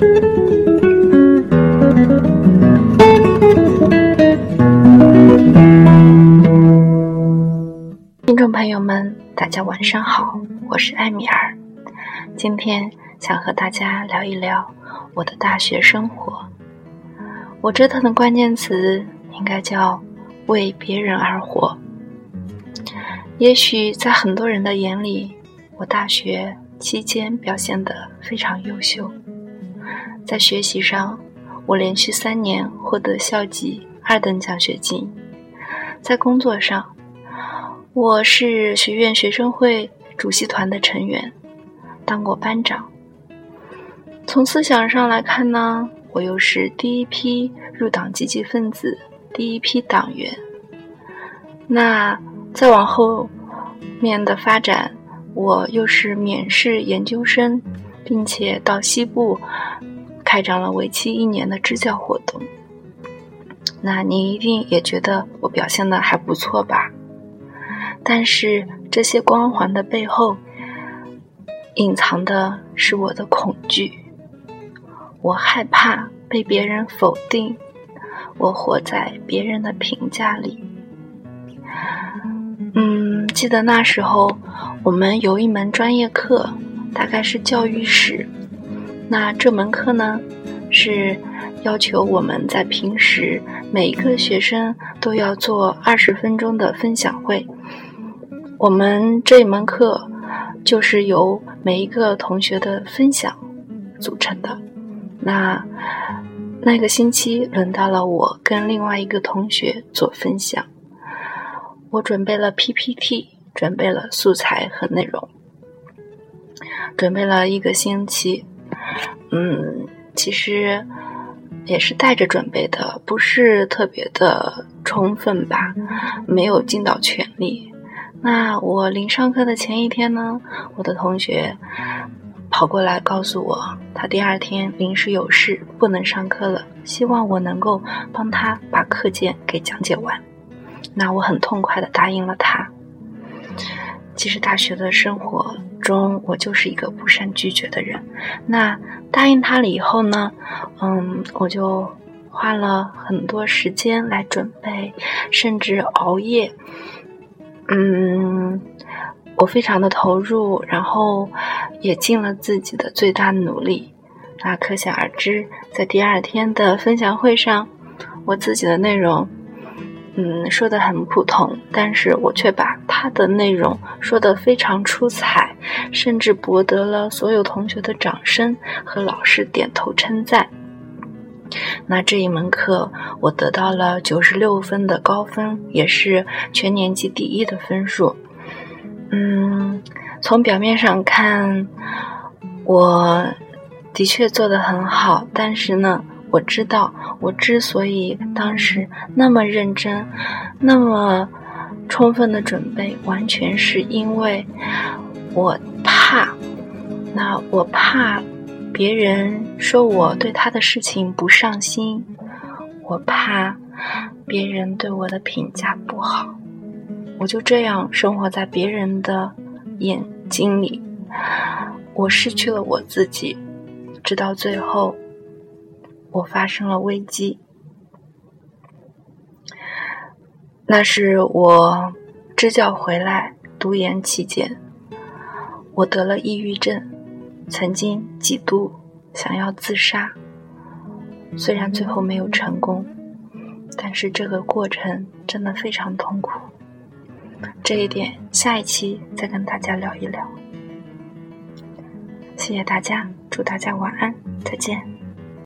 听众朋友们，大家晚上好，我是艾米尔，今天想和大家聊一聊我的大学生活。我折腾的关键词应该叫“为别人而活”。也许在很多人的眼里，我大学期间表现得非常优秀，在学习上，我连续三年获得校级二等奖学金；在工作上，我是学院学生会主席团的成员，当过班长。从思想上来看呢，我又是第一批入党积极分子，第一批党员。那。再往后面的发展，我又是免试研究生，并且到西部开展了为期一年的支教活动。那你一定也觉得我表现的还不错吧？但是这些光环的背后，隐藏的是我的恐惧。我害怕被别人否定，我活在别人的评价里。嗯，记得那时候我们有一门专业课，大概是教育史。那这门课呢，是要求我们在平时每一个学生都要做二十分钟的分享会。我们这门课就是由每一个同学的分享组成的。那那个星期轮到了我跟另外一个同学做分享。我准备了 PPT，准备了素材和内容，准备了一个星期。嗯，其实也是带着准备的，不是特别的充分吧，没有尽到全力。那我临上课的前一天呢，我的同学跑过来告诉我，他第二天临时有事不能上课了，希望我能够帮他把课件给讲解完。那我很痛快的答应了他。其实大学的生活中，我就是一个不善拒绝的人。那答应他了以后呢，嗯，我就花了很多时间来准备，甚至熬夜。嗯，我非常的投入，然后也尽了自己的最大努力。那可想而知，在第二天的分享会上，我自己的内容。嗯，说的很普通，但是我却把他的内容说得非常出彩，甚至博得了所有同学的掌声和老师点头称赞。那这一门课我得到了九十六分的高分，也是全年级第一的分数。嗯，从表面上看，我的确做得很好，但是呢。我知道，我之所以当时那么认真，那么充分的准备，完全是因为我怕。那我怕别人说我对他的事情不上心，我怕别人对我的评价不好，我就这样生活在别人的眼睛里，我失去了我自己，直到最后。我发生了危机，那是我支教回来读研期间，我得了抑郁症，曾经几度想要自杀，虽然最后没有成功，但是这个过程真的非常痛苦。这一点下一期再跟大家聊一聊。谢谢大家，祝大家晚安，再见。